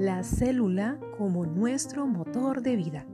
la célula como nuestro motor de vida.